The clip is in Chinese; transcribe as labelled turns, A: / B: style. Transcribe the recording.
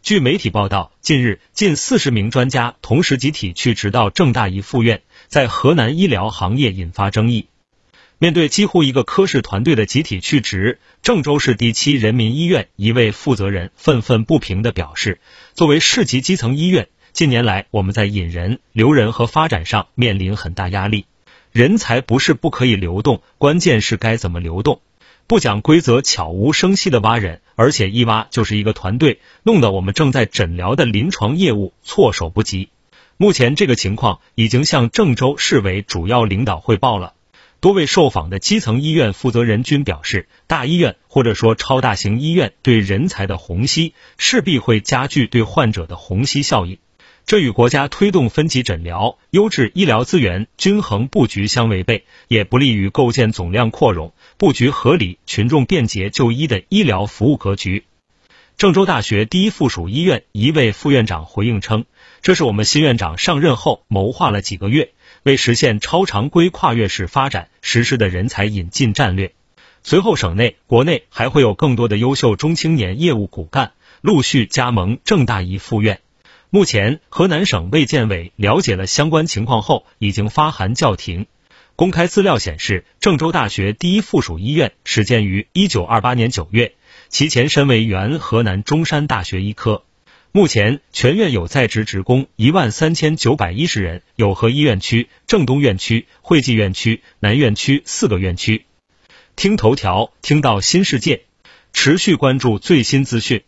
A: 据媒体报道，近日近四十名专家同时集体去职到郑大一附院，在河南医疗行业引发争议。面对几乎一个科室团队的集体去职，郑州市第七人民医院一位负责人愤愤不平地表示：“作为市级基层医院，近年来我们在引人、留人和发展上面临很大压力。人才不是不可以流动，关键是该怎么流动。”不讲规则，悄无声息的挖人，而且一挖就是一个团队，弄得我们正在诊疗的临床业务措手不及。目前这个情况已经向郑州市委主要领导汇报了。多位受访的基层医院负责人均表示，大医院或者说超大型医院对人才的虹吸，势必会加剧对患者的虹吸效应。这与国家推动分级诊疗、优质医疗资源均衡布局相违背，也不利于构建总量扩容、布局合理、群众便捷就医的医疗服务格局。郑州大学第一附属医院一位副院长回应称：“这是我们新院长上任后谋划了几个月，为实现超常规跨越式发展实施的人才引进战略。随后，省内、国内还会有更多的优秀中青年业务骨干陆续加盟郑大一附院。”目前，河南省卫健委了解了相关情况后，已经发函叫停。公开资料显示，郑州大学第一附属医院始建于一九二八年九月，其前身为原河南中山大学医科。目前，全院有在职职工一万三千九百一十人，有河医院区、郑东院区、惠济院区、南院区四个院区。听头条，听到新世界，持续关注最新资讯。